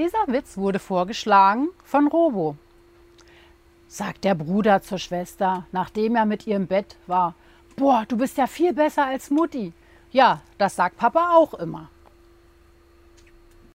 Dieser Witz wurde vorgeschlagen von Robo. Sagt der Bruder zur Schwester, nachdem er mit ihr im Bett war. Boah, du bist ja viel besser als Mutti. Ja, das sagt Papa auch immer.